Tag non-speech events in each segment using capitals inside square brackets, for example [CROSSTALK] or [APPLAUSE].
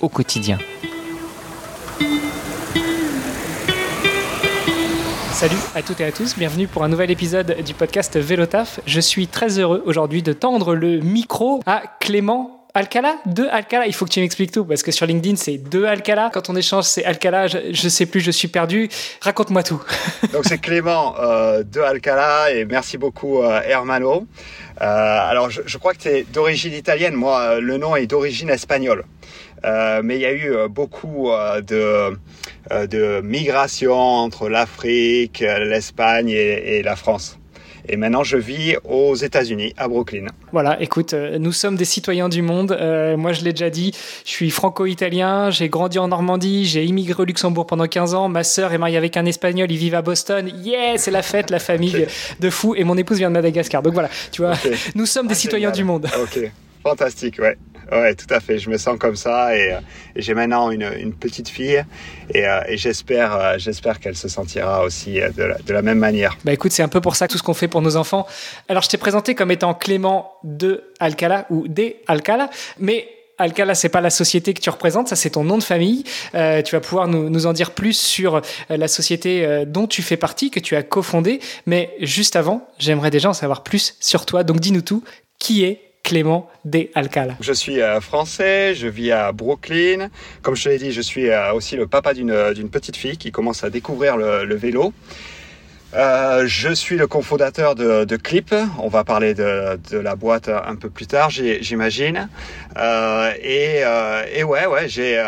au quotidien. Salut à toutes et à tous, bienvenue pour un nouvel épisode du podcast Vélotaf. Je suis très heureux aujourd'hui de tendre le micro à Clément Alcala Deux Alcala Il faut que tu m'expliques tout parce que sur LinkedIn c'est deux Alcala. Quand on échange c'est Alcala, je, ne sais plus, je suis perdu. Raconte-moi tout. Donc c'est Clément euh, de Alcala et merci beaucoup euh, Hermano. Euh, alors je, je, crois que es d'origine italienne, moi le nom est d'origine espagnole. Euh, mais il y a eu euh, beaucoup de, de migration entre l'Afrique, l'Espagne et, et la France. Et maintenant, je vis aux États-Unis, à Brooklyn. Voilà, écoute, euh, nous sommes des citoyens du monde. Euh, moi, je l'ai déjà dit, je suis franco-italien, j'ai grandi en Normandie, j'ai immigré au Luxembourg pendant 15 ans. Ma sœur est mariée avec un Espagnol, ils vivent à Boston. Yeah, c'est la fête, la famille de fou. Et mon épouse vient de Madagascar. Donc voilà, tu vois, nous sommes des ah, citoyens du monde. Ok, fantastique, ouais. Ouais, tout à fait. Je me sens comme ça et, euh, j'ai maintenant une, petite fille et, euh, j'espère, euh, j'espère qu'elle se sentira aussi de la, même manière. Bah écoute, c'est un peu pour ça tout ce qu'on fait pour nos enfants. Alors je t'ai présenté comme étant Clément de Alcala ou des Alcala, mais Alcala, c'est pas la société que tu représentes, ça c'est ton nom de famille. Tu vas pouvoir nous, nous, en dire plus sur la société dont tu fais partie, que tu as cofondée. Mais juste avant, j'aimerais déjà en savoir plus sur toi. Donc dis-nous tout. Qui est Clément de Alcala. Je suis euh, français, je vis à Brooklyn. Comme je te l'ai dit, je suis euh, aussi le papa d'une petite fille qui commence à découvrir le, vélo. Euh, je suis le cofondateur de, Clip. On va parler de, la boîte un peu plus tard, j'imagine. et, et, ouais, ouais, j'ai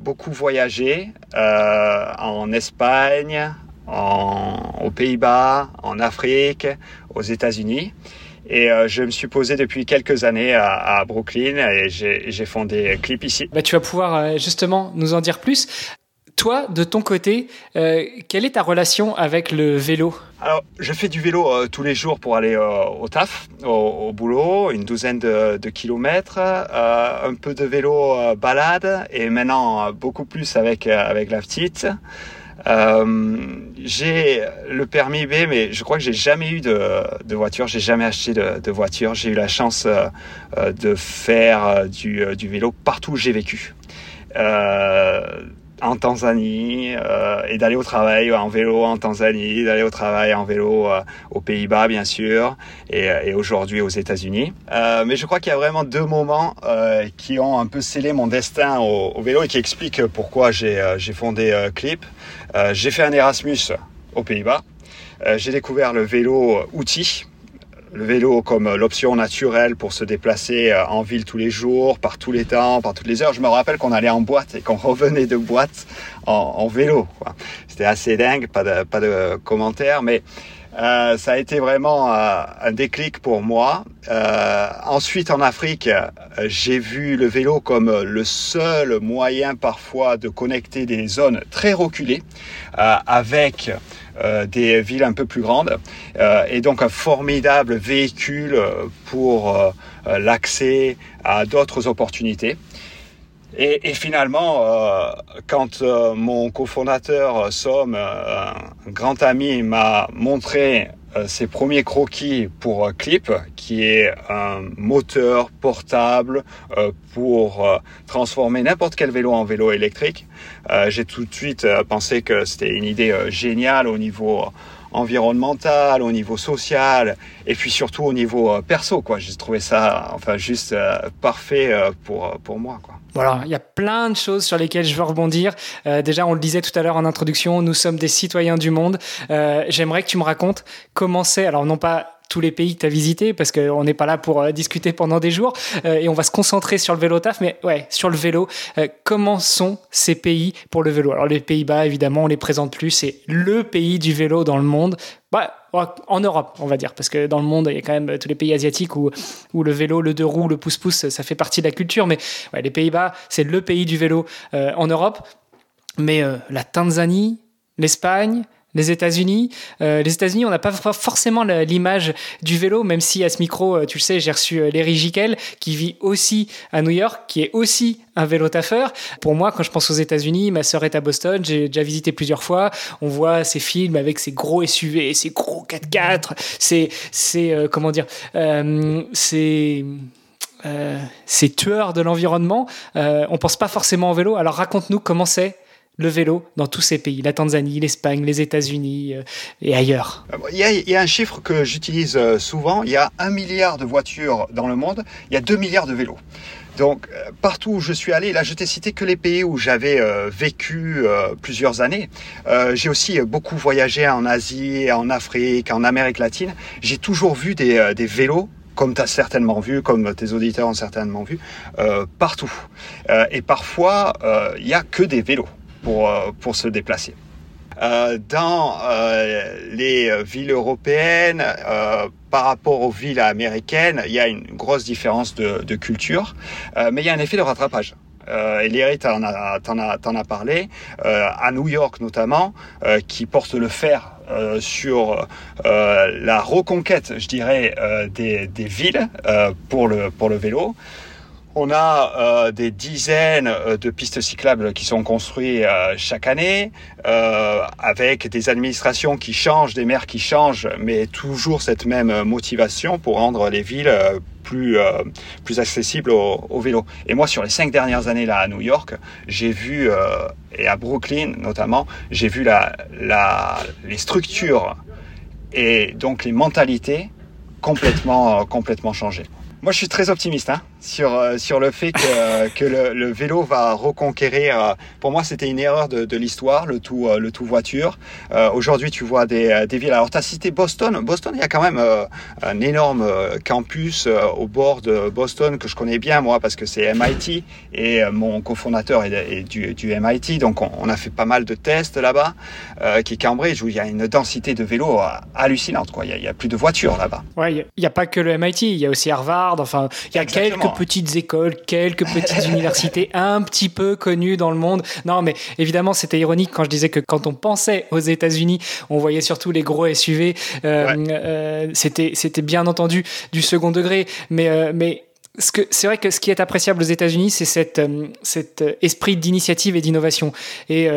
beaucoup voyagé en Espagne, aux Pays-Bas, en Afrique, aux États-Unis. Et euh, je me suis posé depuis quelques années à, Brooklyn et j'ai fondé Clip ici. Bah, tu vas pouvoir euh, justement nous en dire plus. Toi, de ton côté, euh, quelle est ta relation avec le vélo? Alors, je fais du vélo tous les jours pour aller au taf, au, boulot, une douzaine de, de kilomètres, un peu de vélo balade et maintenant beaucoup plus avec avec la petite. Euh, j'ai le permis B, mais je crois que j'ai jamais eu de, de voiture. J'ai jamais acheté de, voiture. J'ai eu la chance euh, euh de faire du, vélo partout où j'ai vécu. en Tanzanie et d'aller au travail en vélo en Tanzanie, d'aller au travail en vélo aux Pays-Bas bien sûr et, aujourd'hui aux États-Unis. mais je crois qu'il y a vraiment deux moments qui ont un peu scellé mon destin au vélo et qui expliquent pourquoi j'ai fondé Clip. Euh, j'ai fait un Erasmus aux Pays-Bas. Euh, j'ai découvert le vélo outil, le vélo comme l'option naturelle pour se déplacer euh, en ville tous les jours, par tous les temps, par toutes les heures. Je me rappelle qu'on allait en boîte et qu'on [LAUGHS] revenait de boîte en, vélo. C'était assez dingue, pas de, pas de commentaires, mais euh, ça a été vraiment euh, un déclic pour moi. Euh, ensuite, en Afrique, j'ai vu le vélo comme le seul moyen parfois de connecter des zones très reculées avec des villes un peu plus grandes et donc un formidable véhicule pour l'accès à d'autres opportunités. Et, et, finalement, euh, quand euh, mon cofondateur euh, Somme, un grand ami, m'a montré ses premiers croquis pour Clip, qui est un moteur portable pour transformer n'importe quel vélo en vélo électrique, j'ai tout de suite pensé que c'était une idée géniale au niveau environnemental, au niveau social, et puis surtout au niveau perso. Quoi, j'ai trouvé ça, enfin, juste parfait pour pour moi. Quoi. Voilà, il y a plein de choses sur lesquelles je veux rebondir. Euh, déjà, on le disait tout à l'heure en introduction, nous sommes des citoyens du monde. Euh, J'aimerais que tu me racontes comment c'est, alors non pas tous les pays que tu as visités, parce qu'on n'est pas là pour euh, discuter pendant des jours, euh, et on va se concentrer sur le vélo taf, mais ouais, sur le vélo, euh, comment sont ces pays pour le vélo? Alors les Pays-Bas, évidemment, on les présente plus, c'est le pays du vélo dans le monde. en Europe, on va dire, parce que dans le monde, il y a quand même tous les pays asiatiques où, le vélo, le deux roues, le pouce-pouce, ça fait partie de la culture. Mais les Pays-Bas, c'est le pays du vélo en Europe. Mais la Tanzanie, l'Espagne, les États-Unis. Euh, les États-Unis, on n'a pas forcément l'image du vélo, même si à ce micro, euh, tu le sais, j'ai reçu euh, Larry Jikel, qui vit aussi à New York, qui est aussi un vélo taffeur. Pour moi, quand je pense aux États-Unis, ma sœur est à Boston, j'ai déjà visité plusieurs fois. On voit ces films avec ces gros SUV, ces gros 4x4, ces, ces comment dire, ces ces tueurs de l'environnement. on pense pas forcément au vélo. Alors raconte-nous comment c'est le vélo dans tous ces pays, la Tanzanie, l'Espagne, les États-Unis euh, et ailleurs euh, il y, a, un chiffre que j'utilise euh, souvent, il y a un milliard de voitures dans le monde, il y a deux milliards de vélos. Donc partout où je suis allé, là je t'ai cité que les pays où j'avais vécu plusieurs années. j'ai aussi beaucoup voyagé en Asie, en Afrique, en Amérique latine. J'ai toujours vu des, des vélos comme tu as certainement vu, comme tes auditeurs ont certainement vu, partout. et parfois, il n'y a que des vélos pour, euh, pour se déplacer. Euh, dans euh, les villes européennes, par rapport aux villes américaines, il y a une grosse différence de, culture, mais il y a un effet de rattrapage. Euh, et Léry t'en a, parlé, à New York notamment, qui porte le fer sur la reconquête, je dirais, des, villes pour le pour le vélo. On a euh, des dizaines euh, de pistes cyclables qui sont construites euh, chaque année, avec des administrations qui changent, des maires qui changent, mais toujours cette même motivation pour rendre les villes plus plus accessibles au, vélo. Et moi, sur les cinq dernières années là à New York, j'ai vu et à Brooklyn notamment, j'ai vu la, la les structures et donc les mentalités complètement complètement changer. Moi, je suis très optimiste hein, sur, euh, sur le fait que, que le, le, vélo va reconquérir. Euh, pour moi, c'était une erreur de, de l'histoire, le tout, euh, le tout voiture. Aujourd'hui, tu vois des, des villes. Alors, tu as cité Boston. Boston, il y a quand même un énorme campus au bord de Boston que je connais bien, moi, parce que c'est MIT et mon cofondateur est, du, du, MIT. Donc, on, a fait pas mal de tests là-bas, qui est Cambridge, où il y a une densité de vélos hallucinante. Quoi. Il, y a, plus de voitures là-bas. Ouais, il n'y a, a pas que le MIT, il y a aussi Harvard. Enfin, il y a quelques petites écoles, quelques petites [LAUGHS] universités un petit peu connues dans le monde. Non, mais évidemment, c'était ironique quand je disais que quand on pensait aux États-Unis, on voyait surtout les gros SUV. Euh, euh, c'était, c'était bien entendu du second degré, mais, euh, mais c'est vrai que ce qui est appréciable aux États-Unis, c'est cet, cet esprit d'initiative et d'innovation. Et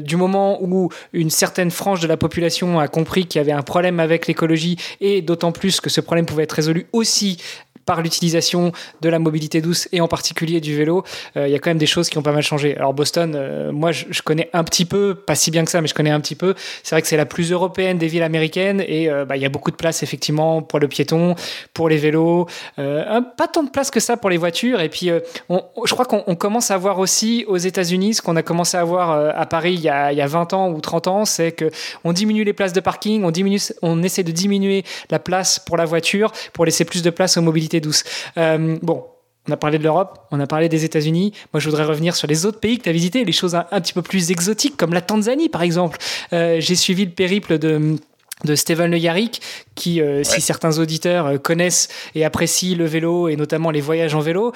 du moment où une certaine frange de la population a compris qu'il y avait un problème avec l'écologie, et d'autant plus que ce problème pouvait être résolu aussi par l'utilisation de la mobilité douce et en particulier du vélo, euh, il y a quand même des choses qui ont pas mal changé. Alors Boston, euh, moi je, connais un petit peu, pas si bien que ça, mais je connais un petit peu. C'est vrai que c'est la plus européenne des villes américaines et euh, bah, il y a beaucoup de place effectivement pour le piéton, pour les vélos, pas tant de place que ça pour les voitures. Et puis je crois qu'on commence à voir aussi aux États-Unis ce qu'on a commencé à voir à Paris il y, a, il y a 20 ans ou 30 ans, c'est que on diminue les places de parking, on diminue, on essaie de diminuer la place pour la voiture pour laisser plus de place aux mobilités douce. Euh, bon, on a parlé de l'Europe, on a parlé des États-Unis. Moi, je voudrais revenir sur les autres pays que tu as visités, les choses un, petit peu plus exotiques, comme la Tanzanie, par exemple. Euh, j'ai suivi le périple de de Steven Le Yarrick, qui, euh, si certains auditeurs connaissent et apprécient le vélo et notamment les voyages en vélo,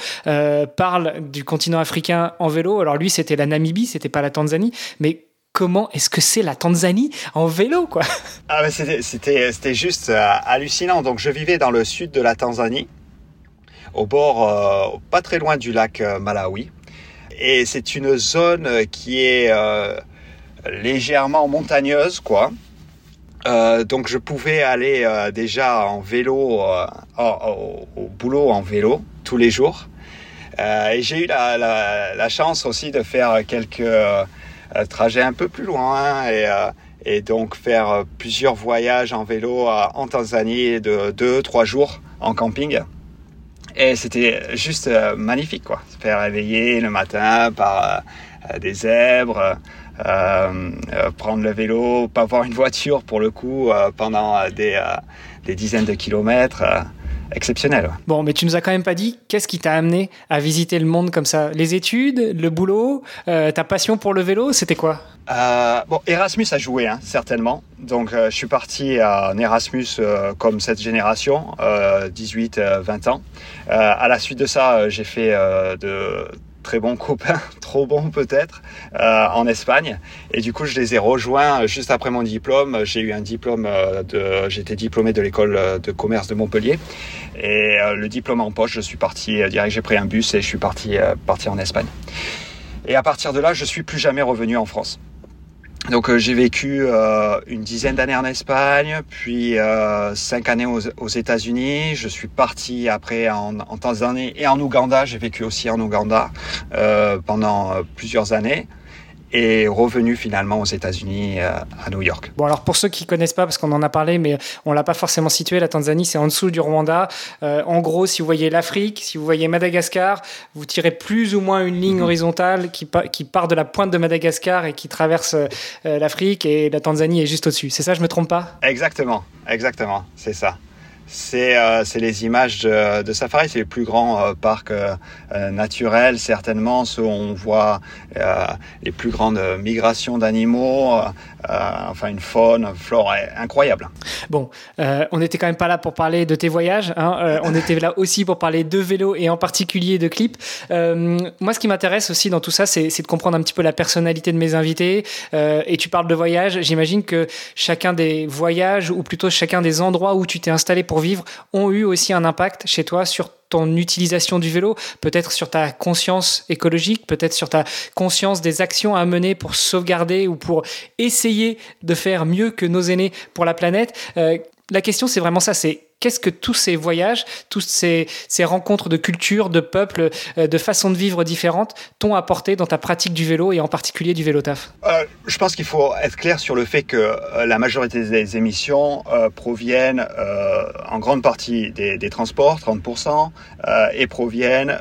parle du continent africain en vélo. Alors lui, c'était la Namibie, c'était pas la Tanzanie, mais comment est-ce que c'est la Tanzanie en vélo, quoi? Ah c'était, juste hallucinant. Donc, je vivais dans le sud de la Tanzanie, au bord, euh, pas très loin du lac euh, Malawi. Et c'est une zone qui est légèrement montagneuse, quoi. donc je pouvais aller déjà en vélo au, boulot en vélo tous les jours. et j'ai eu la, chance aussi de faire quelques euh, trajet un peu plus loin et, euh, et donc faire euh, plusieurs voyages en vélo en Tanzanie de deux, trois jours en camping. Et c'était juste magnifique, quoi. Se faire réveiller le matin par des zèbres, euh, prendre le vélo, pas voir une voiture pour le coup pendant des, des dizaines de kilomètres. Exceptionnel. Bon, mais tu nous as quand même pas dit qu'est-ce qui t'a amené à visiter le monde comme ça Les études, le boulot, euh, ta passion pour le vélo, c'était quoi? Euh, bon, Erasmus a joué, hein, certainement. Donc, euh, je suis parti en Erasmus comme cette génération, 18-20 ans. à la suite de ça, j'ai fait de très bons [LAUGHS] copains, trop bons peut-être, euh, en Espagne. Et du coup, je les ai rejoints juste après mon diplôme. J'ai eu un diplôme euh, de, j'étais diplômé de l'école de commerce de Montpellier. Et euh, le diplôme en poche, je suis parti direct. J'ai pris un bus et je suis parti, parti en Espagne. Et à partir de là, je suis plus jamais revenu en France. Donc euh, j'ai vécu euh, une dizaine d'années en Espagne, puis euh, cinq années aux, aux États-Unis. Je suis parti après en, en, Tanzanie et en Ouganda. J'ai vécu aussi en Ouganda pendant plusieurs années et revenu finalement aux États-Unis, euh, à New York. Bon, alors pour ceux qui connaissent pas, parce qu'on en a parlé, mais on l'a pas forcément situé, la Tanzanie, c'est en dessous du Rwanda. Euh, en gros, si vous voyez l'Afrique, si vous voyez Madagascar, vous tirez plus ou moins une ligne mhm. horizontale qui, qui, part de la pointe de Madagascar et qui traverse euh, l'Afrique, et la Tanzanie est juste au-dessus. C'est ça, je me trompe pas? Exactement, exactement, c'est ça c'est euh, les images de, de safari, c'est les plus grands euh, parcs euh, euh, naturels certainement, ceux où on voit les plus grandes migrations d'animaux, enfin une faune, une flore incroyable. Bon, on n'était quand même pas là pour parler de tes voyages, hein, on [LAUGHS] était là aussi pour parler de vélo et en particulier de clips. moi, ce qui m'intéresse aussi dans tout ça, c'est de comprendre un petit peu la personnalité de mes invités. et tu parles de voyage, j'imagine que chacun des voyages, ou plutôt chacun des endroits où tu t'es installé pour vivre ont eu aussi un impact chez toi sur ton utilisation du vélo, peut-être sur ta conscience écologique, peut-être sur ta conscience des actions à mener pour sauvegarder ou pour essayer de faire mieux que nos aînés pour la planète. Euh, la question, c'est vraiment ça, c'est qu'est-ce que tous ces voyages, toutes ces, ces, rencontres de cultures, de peuples, euh, de façons de vivre différentes t'ont apporté dans ta pratique du vélo et en particulier du vélo taf? Euh, Je pense qu'il faut être clair sur le fait que euh, la majorité des émissions proviennent en grande partie des transports, 30%, et proviennent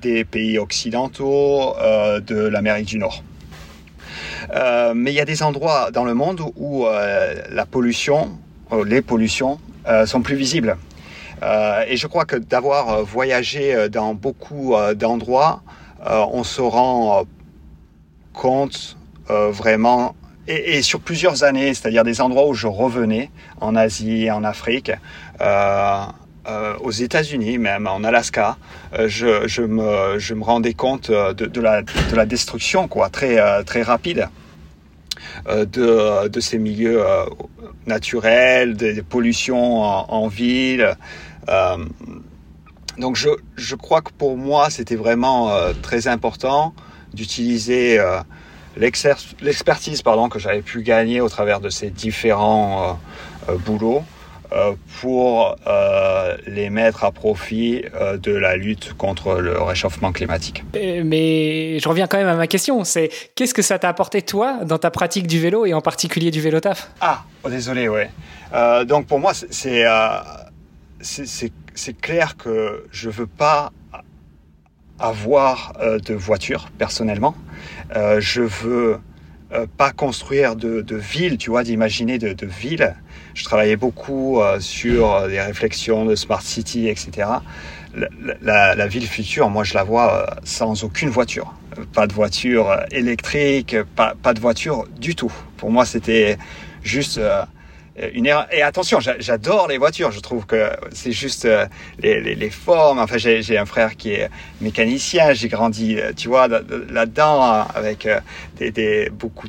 des pays occidentaux, de l'Amérique du Nord. mais il y a des endroits dans le monde où la pollution, les pollutions euh, sont plus visibles. Euh, et je crois que d'avoir euh, voyagé dans beaucoup d'endroits, on se rend compte vraiment et, sur plusieurs années, c'est-à-dire des endroits où je revenais, en Asie, en Afrique, euh, euh, aux États-Unis, même en Alaska, euh, je, me, rendais compte de, de, la, de la destruction quoi, très, très rapide de, de ces milieux naturelles, des, pollutions en, ville. Euh, donc je, crois que pour moi, c'était vraiment euh, très important d'utiliser euh, l'expertise pardon que j'avais pu gagner au travers de ces différents boulots euh, pour euh, les mettre à profit euh, de la lutte contre le réchauffement climatique. Mais je reviens quand même à ma question, c'est qu'est-ce que ça t'a apporté toi dans ta pratique du vélo et en particulier du vélo taf? Ah, oh, désolé, ouais. donc pour moi, c'est c'est clair que je veux pas avoir de voiture personnellement. je veux pas construire de, de ville, tu vois, d'imaginer de, de ville je travaillais beaucoup euh, sur euh, des réflexions de smart city, etc. La, la, ville future, moi, je la vois euh, sans aucune voiture. Pas de voiture électrique, pas, pas de voiture du tout. Pour moi, c'était juste une erreur. Et attention, j'adore les voitures. Je trouve que c'est juste les, les, formes. Enfin, j'ai un frère qui est mécanicien. J'ai grandi, tu vois, là-dedans avec des, des, beaucoup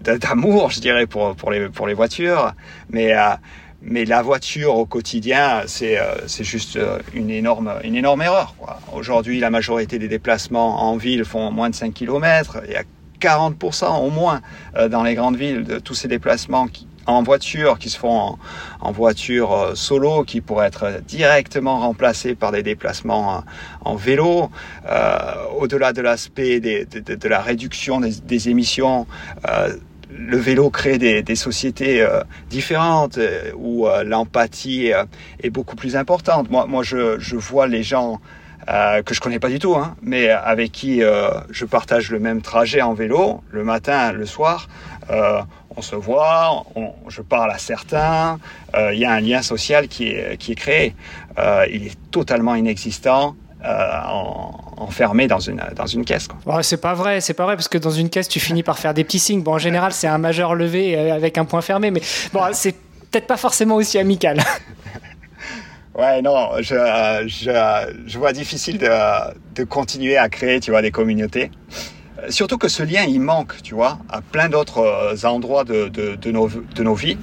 d'amour, je dirais, pour, les, voitures. Mais, euh, la voiture au quotidien, c'est euh, juste euh, une énorme, une erreur. Aujourd'hui, la majorité des déplacements en ville font moins de 5 km. 40% au moins dans les grandes villes de tous ces déplacements en voiture qui se font en, voiture solo qui pourraient être directement remplacés par des déplacements en vélo. Euh, Au-delà de l'aspect de, la réduction des, émissions, euh, le vélo crée des, sociétés euh, différentes euh, où euh, l'empathie est beaucoup plus importante. Moi, je vois les gens que je connais pas du tout, hein, mais avec qui je partage le même trajet en vélo, le matin, le soir, on se voit, je parle à certains, euh, il y a un lien social qui est, qui est créé. Euh, il est totalement inexistant enfermé dans une, dans une caisse. c'est pas vrai, c'est pas vrai, parce que dans une caisse, tu finis par faire des petits signes. Bon, en général, c'est un majeur levé avec un point fermé, mais bon, c'est peut-être pas forcément aussi amical. [LAUGHS] Ouais, non, je, je, je vois difficile de, de continuer à créer, tu vois, des communautés. Surtout que ce lien, il manque, tu vois, à plein d'autres euh, endroits de, de, de, nos, de nos vies.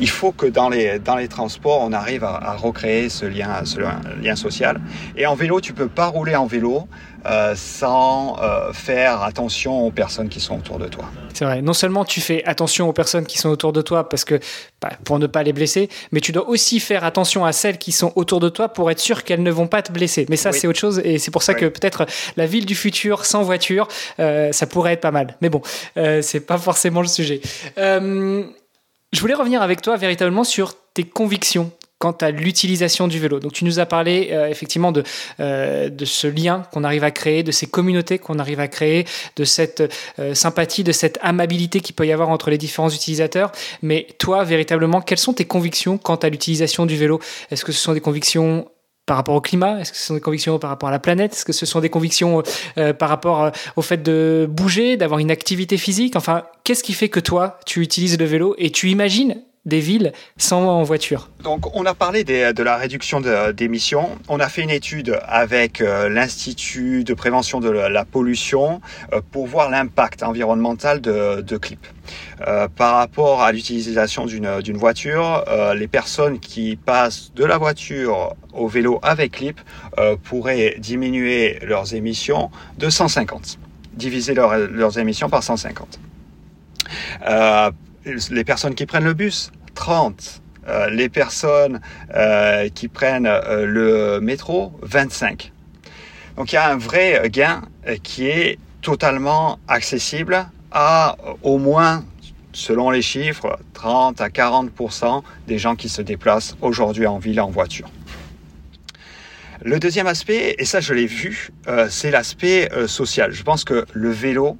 Il faut que dans les, dans les transports, on arrive à recréer ce lien, ce lien social. Et en vélo, tu peux pas rouler en vélo euh, sans euh, faire attention aux personnes qui sont autour de toi. C'est vrai. Non seulement tu fais attention aux personnes qui sont autour de toi parce que bah, pour ne pas les blesser, mais tu dois aussi faire attention à celles qui sont autour de toi pour être sûr qu'elles ne vont pas te blesser. Mais ça, c'est autre chose et c'est pour ça que peut-être la ville du futur sans voiture, euh, ça pourrait être pas mal. Mais bon, c'est pas forcément le sujet. je voulais revenir avec toi véritablement sur tes convictions quant à l'utilisation du vélo. Donc tu nous as parlé euh, effectivement de, euh, de ce lien qu'on arrive à créer, de ces communautés qu'on arrive à créer, de cette euh, sympathie, de cette amabilité qu'il peut y avoir entre les différents utilisateurs. Mais toi, véritablement, quelles sont tes convictions quant à l'utilisation du vélo? Est-ce que ce sont des convictions par rapport au climat? Est-ce que ce sont des convictions par rapport à la planète? Est-ce que ce sont des convictions par rapport au fait de bouger, d'avoir une activité physique? Enfin, qu'est-ce qui fait que toi, tu utilises le vélo et tu imagines des villes sans en voiture. Donc on a parlé de la réduction d'émissions. On a fait une étude avec euh, l'Institut de prévention de la pollution euh, pour voir l'impact environnemental de, Clip. Euh, par rapport à l'utilisation d'une voiture, les personnes qui passent de la voiture au vélo avec Clip pourraient diminuer leurs émissions de 150, diviser leurs émissions par 150. Les personnes qui prennent le bus, 30. Euh, les personnes euh, qui prennent euh, le métro, 25. Donc il y a un vrai gain qui est totalement accessible à au moins, selon les chiffres, 30 à 40% des gens qui se déplacent aujourd'hui en ville en voiture. Le deuxième aspect, et ça je l'ai vu, c'est l'aspect social. Je pense que le vélo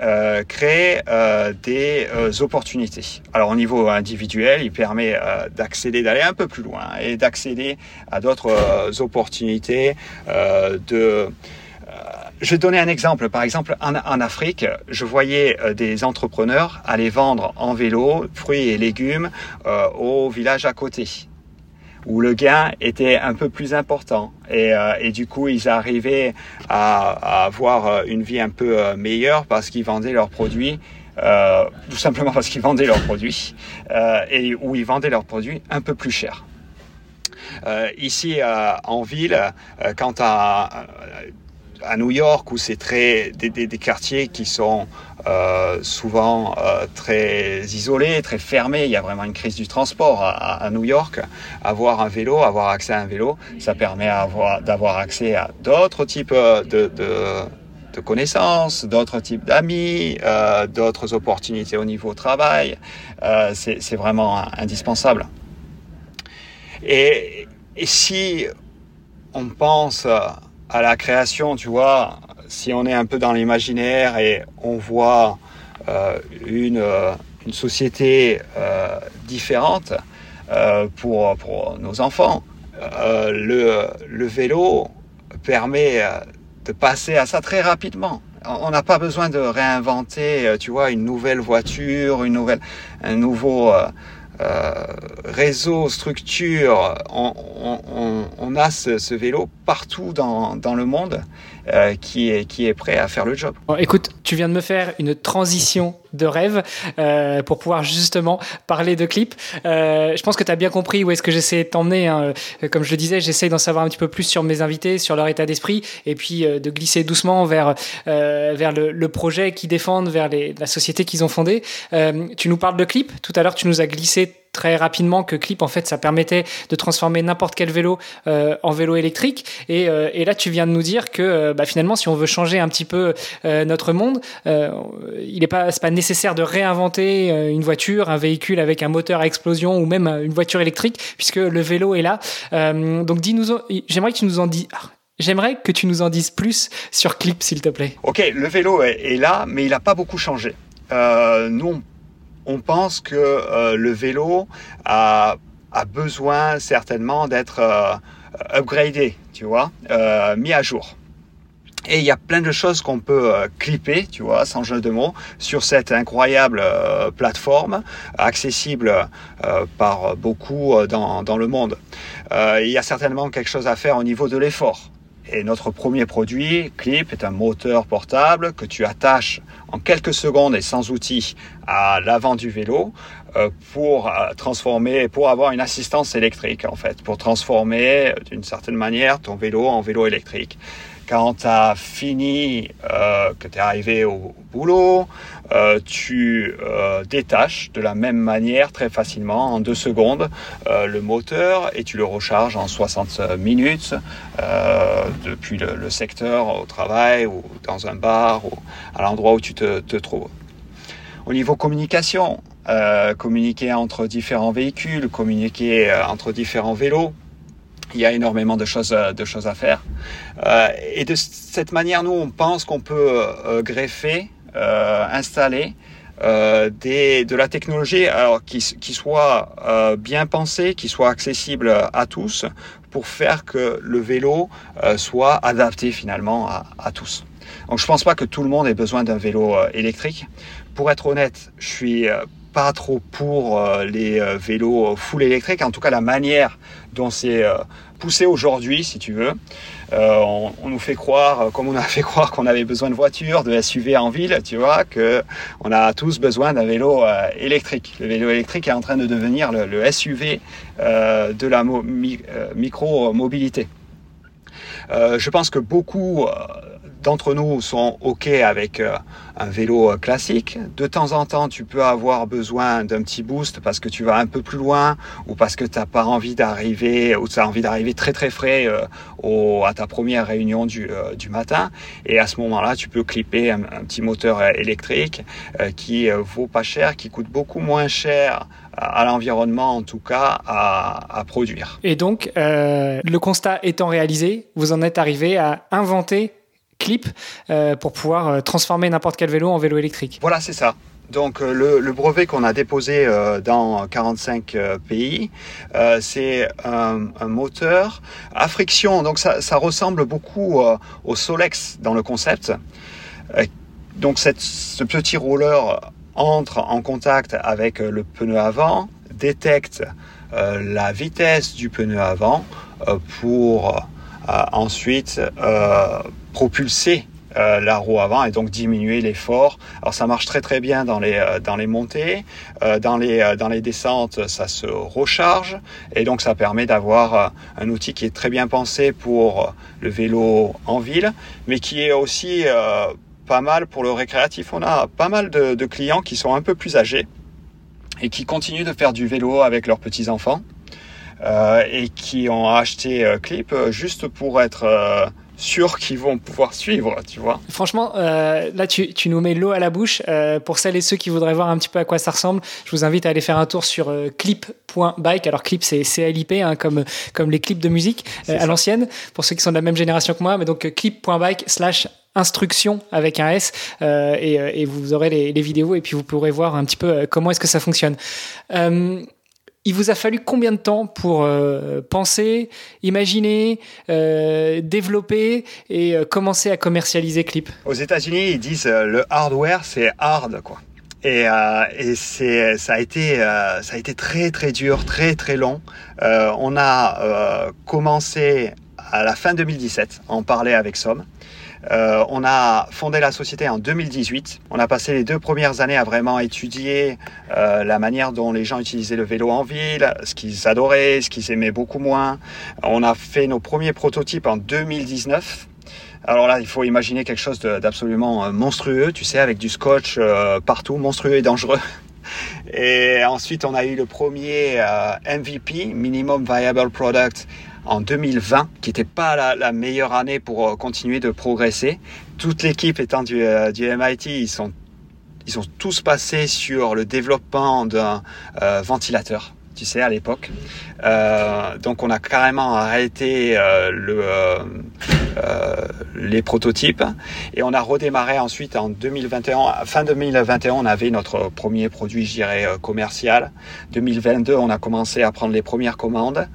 euh, créer euh, des euh, opportunités. Alors au niveau individuel, il permet euh, d'accéder, d'aller un peu plus loin et d'accéder à d'autres euh, opportunités. de, je vais donner un exemple. Par exemple, en, en Afrique, je voyais des entrepreneurs aller vendre en vélo fruits et légumes au village à côté où le gain était un peu plus important. Et, euh, et du coup, ils arrivaient à, à, avoir euh, une vie un peu euh, meilleure parce qu'ils vendaient leurs produits. Euh, tout simplement parce qu'ils vendaient leurs produits euh, et où ils vendaient leurs produits un peu plus cher. Ici en ville, quant à à New York où c'est très des, quartiers qui sont euh, souvent euh, très isolés, très fermés. Il y a vraiment une crise du transport à, New York. Avoir un vélo, avoir accès à un vélo, ça permet d'avoir accès à d'autres types de, de, connaissances, d'autres types d'amis, euh, d'autres opportunités au niveau travail. Euh, c'est vraiment indispensable. Et, et si on pense à la création, tu vois, si on est un peu dans l'imaginaire et on voit euh, une, euh, une, société euh, différente pour, pour nos enfants, le, le vélo permet de passer à ça très rapidement. On n'a pas besoin de réinventer, tu vois, une nouvelle voiture, une nouvelle, un nouveau réseau, structure, on, on, a ce, vélo partout dans le monde euh, qui, est, qui est prêt à faire le job. Écoute, tu viens de me faire une transition de rêve euh, pour pouvoir justement parler de clips. Euh, je pense que tu as bien compris où est-ce que j'essaie de t'emmener. Hein. Comme je le disais, j'essaie d'en savoir un petit peu plus sur mes invités, sur leur état d'esprit, et puis euh, de glisser doucement vers, euh, vers le, projet qu'ils défendent, vers la société qu'ils ont fondée. tu nous parles de clips. Tout à l'heure, tu nous as glissé très rapidement que Clip, en fait, ça permettait de transformer n'importe quel vélo euh, en vélo électrique. Et, euh, et, là, tu viens de nous dire que euh, bah, finalement, si on veut changer un petit peu notre monde, il n'est pas, pas nécessaire de réinventer une voiture, un véhicule avec un moteur à explosion ou même une voiture électrique, puisque le vélo est là. donc, dis-nous, j'aimerais que tu nous en dises. Ah, j'aimerais que tu nous en dises plus sur Clip, s'il te plaît. Ok, le vélo est, est là, mais il n'a pas beaucoup changé. Euh, nous, on pense que le vélo a, a, besoin certainement d'être upgradé, tu vois, mis à jour. Et il y a plein de choses qu'on peut euh, clipper, tu vois, sans jeu de mots, sur cette incroyable euh, plateforme, accessible euh, par beaucoup dans, dans, le monde. il y a certainement quelque chose à faire au niveau de l'effort. Et notre premier produit, Clip, est un moteur portable que tu attaches en quelques secondes et sans outils à l'avant du vélo pour transformer, pour avoir une assistance électrique en fait, pour transformer d'une certaine manière ton vélo en vélo électrique quand tu as fini, euh, que tu es arrivé au boulot, euh, tu euh, détaches de la même manière très facilement en deux secondes le moteur et tu le recharges en 60 minutes depuis le, secteur au travail ou dans un bar ou à l'endroit où tu te, te, trouves. Au niveau communication, communiquer entre différents véhicules, communiquer entre différents vélos, il y a énormément de choses, euh, de choses à faire. Euh, et de cette manière, nous, on pense qu'on peut euh, greffer, installer des, de la technologie alors, qui, qui soit bien pensée, qui soit accessible à tous, pour faire que le vélo soit adapté finalement à, à tous. Donc je pense pas que tout le monde ait besoin d'un vélo électrique. Pour être honnête, je suis pas trop pour les vélos full électriques, en tout cas la manière dont c'est poussé aujourd'hui, si tu veux. Euh, on, nous fait croire, euh, comme on a [LAUGHS] fait croire qu'on avait besoin de voitures, de SUV en ville, tu vois, que on a tous besoin d'un vélo euh, électrique. Le vélo électrique est en train de devenir le, SUV de la micro-mobilité. je pense que beaucoup d'entre nous sont OK avec euh, un vélo euh, classique. De temps en temps, tu peux avoir besoin d'un petit boost parce que tu vas un peu plus loin ou parce que tu n'as pas envie d'arriver ou tu as envie d'arriver très très frais euh, au, à ta première réunion du, du matin. Et à ce moment-là, tu peux clipper un, petit moteur électrique qui vaut pas cher, qui coûte beaucoup moins cher à l'environnement en tout cas à, à produire. Et donc, le constat étant réalisé, vous en êtes arrivé à inventer euh, pour pouvoir euh, transformer n'importe quel vélo en vélo électrique. Voilà, c'est ça. Donc euh, le, brevet qu'on a déposé dans 45 pays, c'est un, moteur à friction. Donc ça, ressemble beaucoup au Solex dans le concept. donc ce petit roller entre en contact avec le pneu avant, détecte la vitesse du pneu avant pour ensuite propulser euh, la roue avant et donc diminuer l'effort. Alors ça marche très très bien dans les euh, dans les montées, euh, dans les dans les descentes ça se recharge et donc ça permet d'avoir un outil qui est très bien pensé pour le vélo en ville, mais qui est aussi pas mal pour le récréatif. On a pas mal de, de, clients qui sont un peu plus âgés et qui continuent de faire du vélo avec leurs petits enfants et qui ont acheté Clip juste pour être sûrs qu'ils vont pouvoir suivre, tu vois. Franchement, euh, là, tu, tu, nous mets l'eau à la bouche. Euh, pour celles et ceux qui voudraient voir un petit peu à quoi ça ressemble, je vous invite à aller faire un tour sur euh, clip.bike. Alors, clip, c'est CLIP, hein, comme, comme les clips de musique euh, à l'ancienne, pour ceux qui sont de la même génération que moi. Mais donc, clip.bike slash instruction avec un S et, et, vous aurez les, les, vidéos et puis vous pourrez voir un petit peu comment est-ce que ça fonctionne. Il vous a fallu combien de temps pour euh, penser, imaginer, euh, développer et euh, commencer à commercialiser Clip? Aux États-Unis, ils disent le hardware, c'est hard, quoi. Et, c'est, ça a été, ça a été très très dur, très très long. on a commencé à la fin 2017, à en parler avec Somme. Euh, on a fondé la société en 2018. On a passé les deux premières années à vraiment étudier euh, la manière dont les gens utilisaient le vélo en ville, ce qu'ils adoraient, ce qu'ils aimaient beaucoup moins. On a fait nos premiers prototypes en 2019. Alors là, il faut imaginer quelque chose d'absolument euh, monstrueux, tu sais, avec du scotch partout, monstrueux et dangereux. [LAUGHS] Et ensuite, on a eu le premier MVP, Minimum Viable Product, en 2020, qui n'était pas la, meilleure année pour euh, continuer de progresser. Toute l'équipe étant du, euh, MIT, ils sont, ils sont tous passés sur le développement d'un euh, ventilateur. tu sais, à l'époque. Euh, donc on a carrément arrêté euh, le, les prototypes et on a redémarré ensuite en 2021. Fin 2021, on avait notre premier produit, je dirais, commercial. 2022, on a commencé à prendre les premières commandes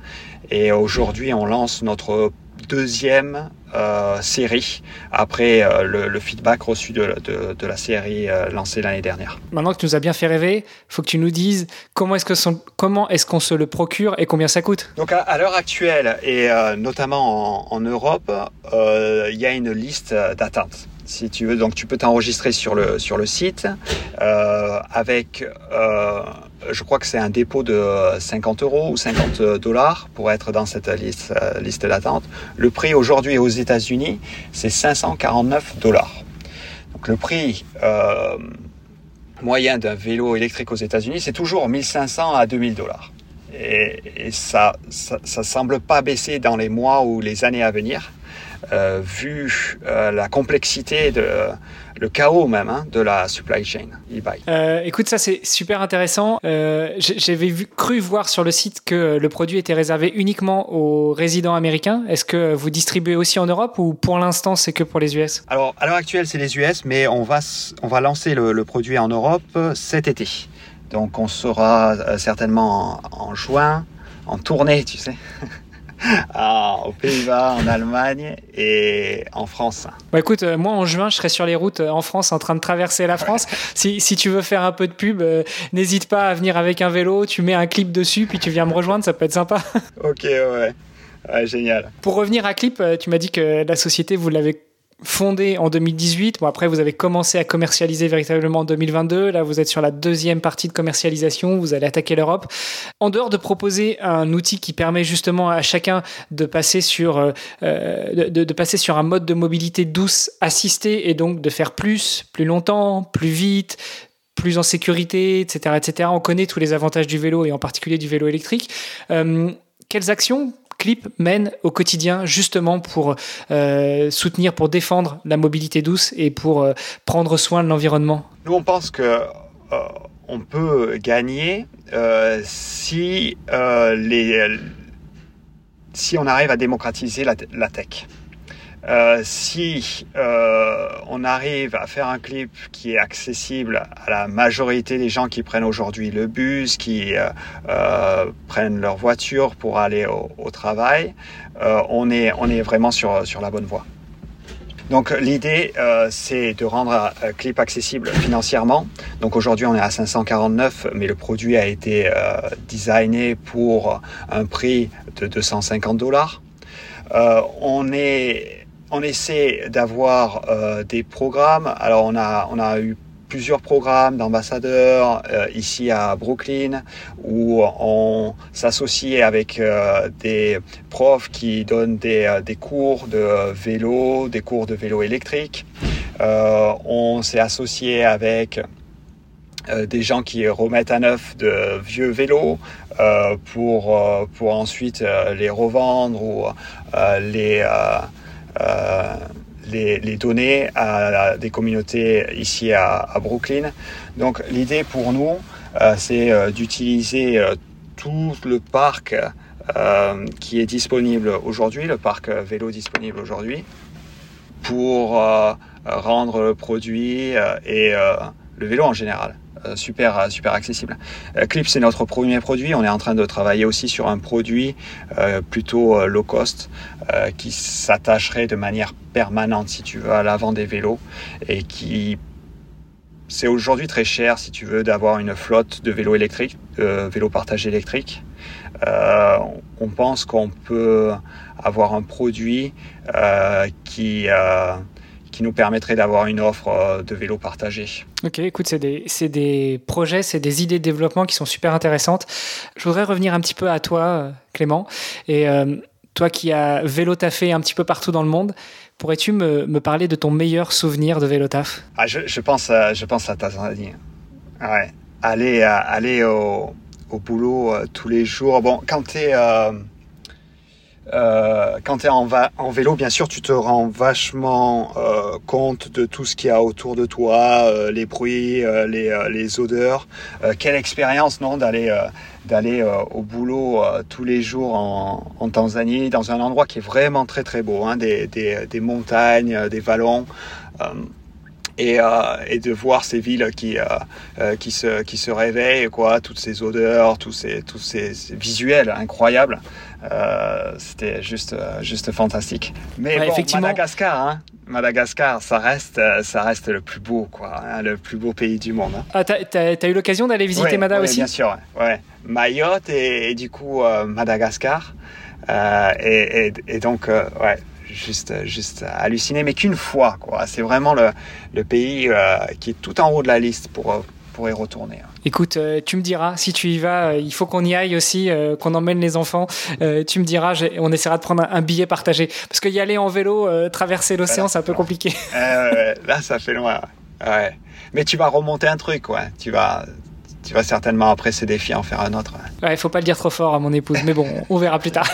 et aujourd'hui, on lance notre deuxième euh, série après euh, le, feedback reçu de, la série euh, lancée l'année dernière. Maintenant que tu nous as bien fait rêver, faut que tu nous dises comment est-ce que comment est-ce qu'on se le procure et combien ça coûte? Donc à, l'heure actuelle et notamment en, en Europe, il y a une liste d'attente si tu veux. Donc tu peux t'enregistrer sur le, sur le site euh, avec, euh, je crois que c'est un dépôt de 50 euros ou 50 dollars pour être dans cette liste, euh, liste d'attente. Le prix aujourd'hui aux États-Unis, c'est 549 dollars. Donc le prix moyen d'un vélo électrique aux États-Unis, c'est toujours 1500 à 2000 dollars. Et, et ça, ça, ça semble pas baisser dans les mois ou les années à venir. Euh, vu euh, la complexité de le chaos même hein, de la supply chain e-bike. Euh, écoute, ça c'est super intéressant. J'avais cru voir sur le site que le produit était réservé uniquement aux résidents américains. Est-ce que vous distribuez aussi en Europe ou pour l'instant c'est que pour les US Alors à l'heure actuelle c'est les US, mais on va on va lancer le, produit en Europe cet été. Donc on sera certainement en juin en tournée, tu sais. [LAUGHS] [LAUGHS] ah, aux Pays-Bas, en Allemagne et en France. Bah écoute, euh, moi en juin, je serai sur les routes euh, en France en train de traverser la France. si, si tu veux faire un peu de pub, euh, n'hésite pas à venir avec un vélo, tu mets un clip dessus, puis tu viens me rejoindre, ça peut être sympa. [LAUGHS] ok, ouais. ouais. génial. Pour revenir à Clip, tu m'as dit que la société, vous l'avez fondé en 2018. Bon, après, vous avez commencé à commercialiser véritablement en 2022. Là, vous êtes sur la deuxième partie de commercialisation. Vous allez attaquer l'Europe. En dehors de proposer un outil qui permet justement à chacun de passer sur, euh, de, de, passer sur un mode de mobilité douce assisté et donc de faire plus, plus longtemps, plus vite, plus en sécurité, etc., etc. On connaît tous les avantages du vélo et en particulier du vélo électrique. Euh, quelles actions Clip mène au quotidien justement pour euh, soutenir, pour défendre la mobilité douce et pour euh, prendre soin de l'environnement Nous, on pense que euh, on peut gagner si les si on arrive à démocratiser la, la tech. Euh, si euh, on arrive à faire un clip qui est accessible à la majorité des gens qui prennent aujourd'hui le bus, qui euh, euh prennent leur voiture pour aller au, au travail, euh, on, est, on est vraiment sur, sur la bonne voie. Donc l'idée, c'est de rendre Clip accessible financièrement. Donc aujourd'hui, on est à 549, mais le produit a été designé pour un prix de 250 dollars. on est on essaie d'avoir euh, des programmes. Alors on a, on a eu plusieurs programmes d'ambassadeurs euh, ici à Brooklyn où on s'associe avec euh, des profs qui donnent des, des, cours de vélo, des cours de vélo électrique. on s'est associé avec des gens qui remettent à neuf de vieux vélos pour, pour ensuite les revendre ou les euh, les, les, donner à, des communautés ici à, Brooklyn. Donc l'idée pour nous, euh, c'est euh, d'utiliser tout le parc qui est disponible aujourd'hui, le parc vélo disponible aujourd'hui, pour rendre le produit et le vélo en général euh, super, euh, super accessible. Euh, Clip, c'est notre premier produit. On est en train de travailler aussi sur un produit plutôt low cost qui s'attacherait de manière permanente, si tu veux, à l'avant des vélos et qui c'est aujourd'hui très cher si tu veux d'avoir une flotte de vélos électriques, de vélos partagés électriques. Euh, on pense qu'on peut avoir un produit euh, qui euh, qui nous permettrait d'avoir une offre euh, de vélo partagé. Ok, écoute, c'est des, des, projets, c'est des idées de développement qui sont super intéressantes. Je voudrais revenir un petit peu à toi, euh, Clément, et euh, toi qui as vélo taffé un petit peu partout dans le monde, pourrais-tu me, me, parler de ton meilleur souvenir de vélo taf ah, je, je, pense à, je pense à Tanzanie. Ouais. Aller, aller au, au boulot tous les jours. Bon, quand tu es euh, quand tu es en, vélo, bien sûr, tu te rends vachement euh, compte de tout ce qu'il y a autour de toi, euh, les bruits, euh, les, euh, odeurs. quelle expérience, non, d'aller d'aller au boulot tous les jours en, Tanzanie, dans un endroit qui est vraiment très très beau, hein, des, des, montagnes, des vallons. Et, et, de voir ces villes qui qui se qui se réveillent quoi toutes ces odeurs tous ces tous ces visuels incroyables euh, c'était juste, euh, juste fantastique. Mais bon, effectivement... Madagascar, hein, Madagascar, ça reste, euh, ça reste le plus beau, quoi, hein, le plus beau pays du monde. Hein. Ah, t'as as eu l'occasion d'aller visiter Madagascar aussi? Bien sûr, ouais. Mayotte et, du coup Madagascar. Et, et, donc, ouais, juste, juste halluciné, mais qu'une fois, quoi. C'est vraiment le, le pays qui est tout en haut de la liste pour, pour y retourner. Écoute, euh, tu me diras, si tu y vas, euh, il faut qu'on y aille aussi, euh, qu'on emmène les enfants. tu me diras, on essaiera de prendre un, billet partagé. Parce qu'y aller en vélo, traverser l'océan, c'est un peu compliqué. là, ça fait loin. Ouais. Mais tu vas remonter un truc, ouais. Tu vas, tu vas certainement après ces défis en faire un autre. Ouais, il faut pas le dire trop fort à mon épouse, mais bon, on verra plus tard.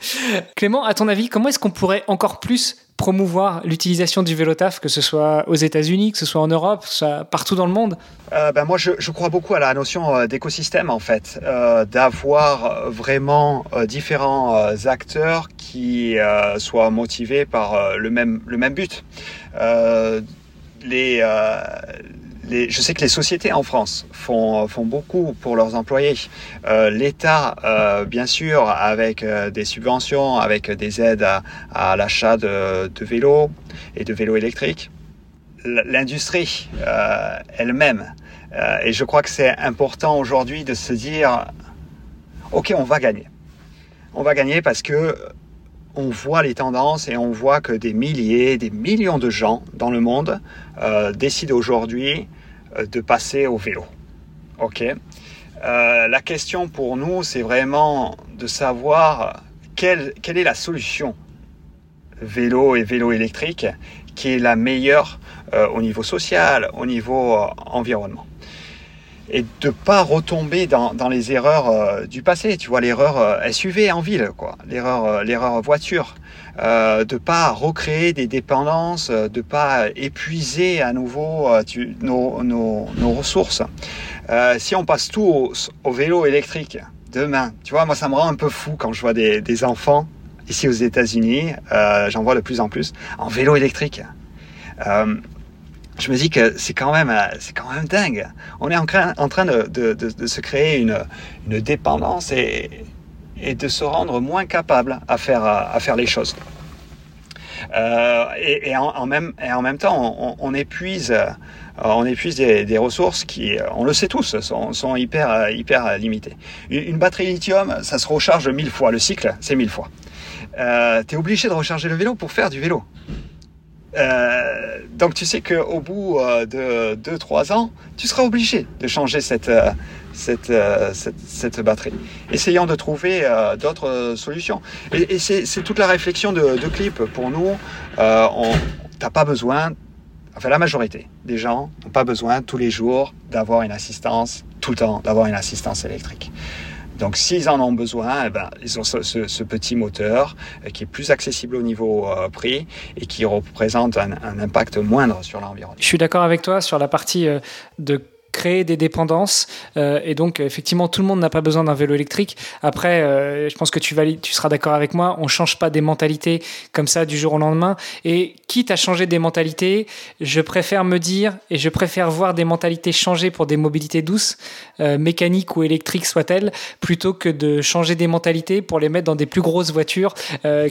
[LAUGHS] Clément, à ton avis, comment est-ce qu'on pourrait encore plus promouvoir l'utilisation du vélo taf, que ce soit aux États-Unis, que ce soit en Europe, que ce soit partout dans le monde? Euh, ben Moi, je, crois beaucoup à la notion euh, d'écosystème, en fait, euh, d'avoir vraiment différents acteurs qui soient motivés par le, même, le même but. Je sais que les sociétés en France font, beaucoup pour leurs employés. Euh, L'État, euh, bien sûr, avec euh, des subventions, avec des aides à, l'achat de, vélos et de vélos électriques. L'industrie elle-même. Et je crois que c'est important aujourd'hui de se dire, OK, on va gagner. On va gagner parce que on voit les tendances et on voit que des milliers, des millions de gens dans le monde décident aujourd'hui de passer au vélo. Ok. Euh, la question pour nous, c'est vraiment de savoir quelle, quelle est la solution vélo et vélo électrique qui est la meilleure euh, au niveau social, au niveau euh, environnement. Et de pas retomber dans, dans les erreurs euh, du passé, tu vois, l'erreur SUV en ville, quoi, l'erreur, l'erreur voiture euh, de pas recréer des dépendances, euh, de pas épuiser à nouveau euh, nos, nos, nos, ressources. Euh, si on passe tout au, au, vélo électrique demain, tu vois, moi ça me rend un peu fou quand je vois des, des enfants ici aux États-Unis, euh, j'en vois de plus en plus, en vélo électrique. Euh, je me dis que c'est quand même c'est quand même dingue. On est en, en train de, de, se créer une, une dépendance et, et de se rendre moins capable à faire, à faire les choses. Euh, et, en, même, et en même temps, on, épuise, euh, on épuise des, des, ressources qui, on le sait tous, sont, sont hyper, hyper limitées. Une, une, batterie lithium, ça se recharge mille fois. Le cycle, c'est mille fois. Euh, tu es obligé de recharger le vélo pour faire du vélo. Euh, donc tu sais qu'au bout euh, de 2-3 ans, tu seras obligé de changer cette, euh, cette, cette, batterie. Essayons de trouver d'autres solutions. Et, c'est toute la réflexion de, Clip. Pour nous, on t'as pas besoin, enfin la majorité des gens n'ont pas besoin tous les jours d'avoir une assistance, tout le temps d'avoir une assistance électrique. Donc s'ils en ont besoin, eh ben, ils ont ce, petit moteur qui est plus accessible au niveau euh, prix et qui représente un, un impact moindre sur l'environnement. Je suis d'accord avec toi sur la partie euh, de créer des dépendances euh, et donc effectivement tout le monde n'a pas besoin d'un vélo électrique. Après euh, je pense que tu valides tu seras d'accord avec moi on change pas des mentalités comme ça du jour au lendemain. Et quitte à changer des mentalités je préfère me dire et je préfère voir des mentalités changer pour des mobilités douces euh, mécaniques ou électriques soient-elles plutôt que de changer des mentalités pour les mettre dans des plus grosses voitures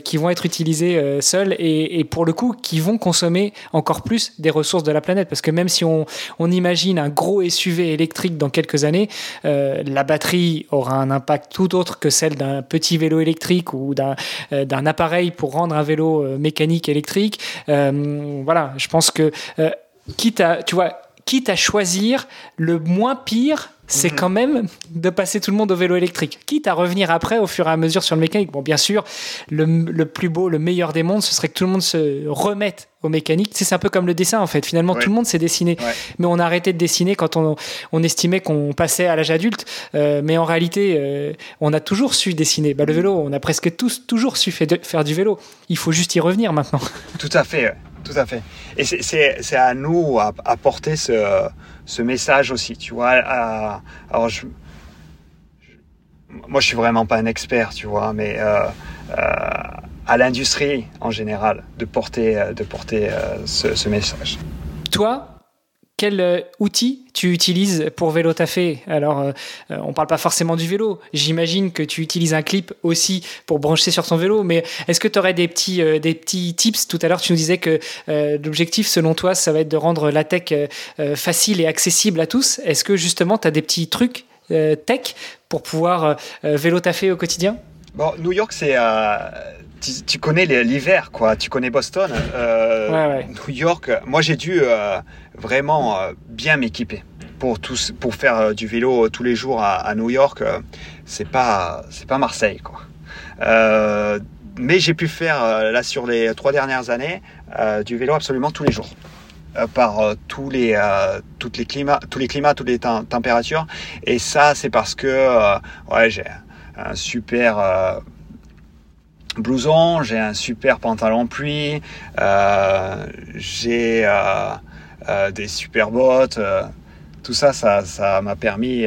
qui vont être utilisées seules et, et pour le coup qui vont consommer encore plus des ressources de la planète. Parce que même si on, on imagine un gros SUV électrique dans quelques années, euh, la batterie aura un impact tout autre que celle d'un petit vélo électrique ou d'un euh, appareil pour rendre un vélo euh, mécanique électrique. Voilà, je pense que quitte à, tu vois, quitte à choisir le moins pire c'est mhm. quand même de passer tout le monde au vélo électrique. Quitte à revenir après, au fur et à mesure, sur le mécanique. Bon, bien sûr, le, plus beau, le meilleur des mondes, ce serait que tout le monde se remette au mécanique. c'est un peu comme le dessin, en fait. Finalement, tout le monde s'est dessiné. Mais on a arrêté de dessiner quand on, estimait qu'on passait à l'âge adulte. Euh, mais en réalité, euh, on a toujours su dessiner. Bah, le vélo, on a presque tous toujours su faire du vélo. Il faut juste y revenir maintenant. Tout à fait, tout à fait. Et c'est à nous à, porter ce, ce, message aussi, tu vois. alors, je, moi, je suis vraiment pas un expert, tu vois, mais euh, à l'industrie en général de porter, euh, de porter euh, ce, message. Toi, quel euh, outil tu utilises pour vélo tafé Alors, on parle pas forcément du vélo. J'imagine que tu utilises un clip aussi pour brancher sur ton vélo. Mais est-ce que tu aurais des petits, tips? Tout à l'heure, tu nous disais que l'objectif, selon toi, ça va être de rendre la tech facile et accessible à tous. Est-ce que justement, tu as des petits trucs tech pour pouvoir vélo tafé au quotidien? Bon, New York, c'est tu, connais l'hiver, quoi. Tu connais Boston. Euh, New York, moi j'ai dû euh, vraiment euh, bien m'équiper pour, tous, pour faire du vélo tous les jours à, New York. c'est pas, c'est pas Marseille, quoi. mais j'ai pu faire, là, sur les trois dernières années, du vélo absolument tous les jours. par tous les toutes les climats tous les climats toutes les températures et ça c'est parce que ouais j'ai un super blouson, j'ai un super pantalon pluie, euh, j'ai euh, euh, des super bottes. tout ça, ça, m'a permis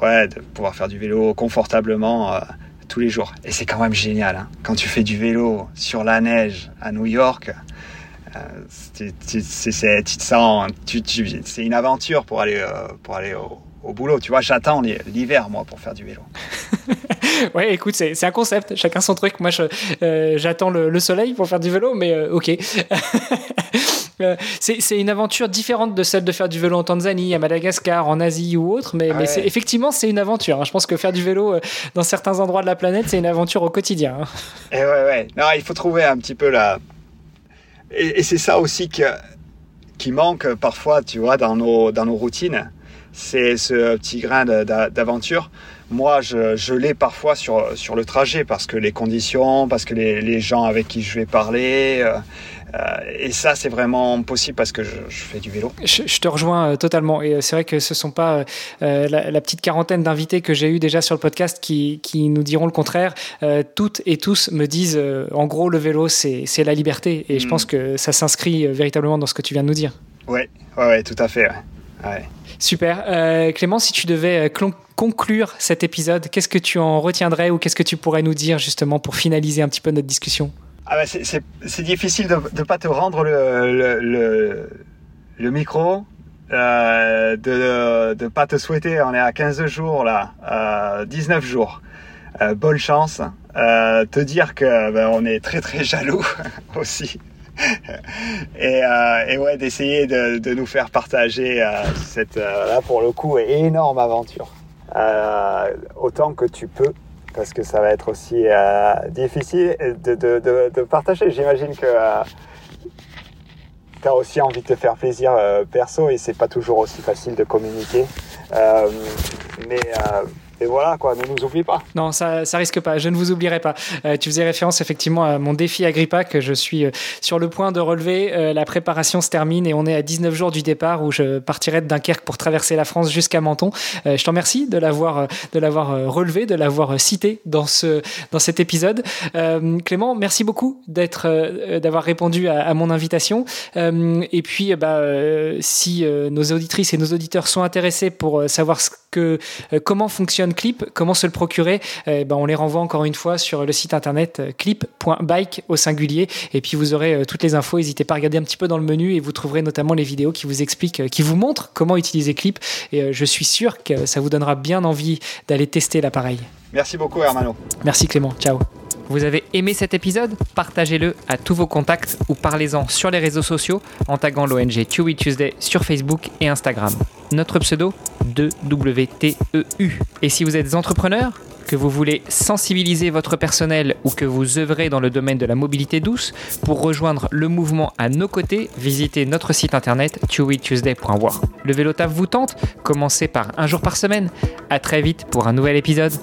ouais, de pouvoir faire du vélo confortablement tous les jours. Et c'est quand même génial. Hein. Quand tu fais du vélo sur la neige à New York, c'est une aventure pour aller, pour aller au, au boulot. Tu vois, j'attends l'hiver, moi, pour faire du vélo. [LAUGHS] ouais, écoute, c'est un concept. Chacun son truc. Moi, euh, j'attends le, soleil pour faire du vélo, mais euh, ok. [LAUGHS] Euh, c'est une aventure différente de celle de faire du vélo en Tanzanie, à Madagascar, en Asie ou autre, mais, mais effectivement, c'est une aventure. Hein. Je pense que faire du vélo dans certains endroits de la planète, c'est une aventure au quotidien. Hein. Et ouais, ouais. Non, il faut trouver un petit peu la. Et, et c'est ça aussi que, qui manque parfois, tu vois, dans nos, dans nos routines c'est ce petit grain d'aventure. Moi, je, l'ai parfois sur, sur le trajet parce que les conditions, parce que les, gens avec qui je vais parler. Euh, euh, et ça, c'est vraiment possible parce que je, fais du vélo. Je, te rejoins euh, totalement. Et c'est vrai que ce ne sont pas la, petite quarantaine d'invités que j'ai eu déjà sur le podcast qui, qui nous diront le contraire. toutes et tous me disent, en gros, le vélo, c'est la liberté. Et je mm. pense que ça s'inscrit véritablement dans ce que tu viens de nous dire. Oui, ouais, ouais, tout à fait. Super. Euh, Clément, si tu devais euh, conclure cet épisode, qu'est-ce que tu en retiendrais ou qu'est-ce que tu pourrais nous dire justement pour finaliser un petit peu notre discussion? Ah bah, C'est difficile de ne pas te rendre le, le, micro, euh, de ne pas te souhaiter, on est à 15 jours là, 19 jours. bonne chance. te dire que ben, on est très très jaloux [LAUGHS] aussi [LAUGHS] et, euh, et, ouais, d'essayer de, nous faire partager euh, cette, euh, là pour le coup, énorme aventure. autant que tu peux, parce que ça va être aussi difficile de, de, de partager. J'imagine que tu as aussi envie de te faire plaisir perso et c'est pas toujours aussi facile de communiquer. mais et voilà, quoi, ne nous oublie pas. Non, ça, ça risque pas, je ne vous oublierai pas. Euh, tu faisais référence effectivement à mon défi Agrippa que je suis euh, sur le point de relever. Euh, la préparation se termine et on est à 19 jours du départ où je partirai de Dunkerque pour traverser la France jusqu'à Menton. je t'en remercie de l'avoir, relevé, de l'avoir cité dans, ce, dans cet épisode. Clément, merci beaucoup d'avoir répondu à, mon invitation. et puis, bah, si nos auditrices et nos auditeurs sont intéressés pour savoir ce que, comment fonctionne Clip, comment se le procurer eh ben, On les renvoie encore une fois sur le site internet euh, clip.bike au singulier. Et puis vous aurez euh, toutes les infos. N'hésitez pas à regarder un petit peu dans le menu et vous trouverez notamment les vidéos qui vous expliquent, euh, qui vous montrent comment utiliser Clip. Et je suis sûr que ça vous donnera bien envie d'aller tester l'appareil. Merci beaucoup Hermano. Merci Clément. Ciao. Vous avez aimé cet épisode? Partagez-le à tous vos contacts ou parlez-en sur les réseaux sociaux en taguant l'ONG Tuesday Tuesday sur Facebook et Instagram. Notre pseudo 2WTEU. Et si vous êtes entrepreneur, que vous voulez sensibiliser votre personnel ou que vous œuvrez dans le domaine de la mobilité douce, pour rejoindre le mouvement à nos côtés, visitez notre site internet tuesday.war. Le vélo taf vous tente? Commencez par un jour par semaine. À très vite pour un nouvel épisode.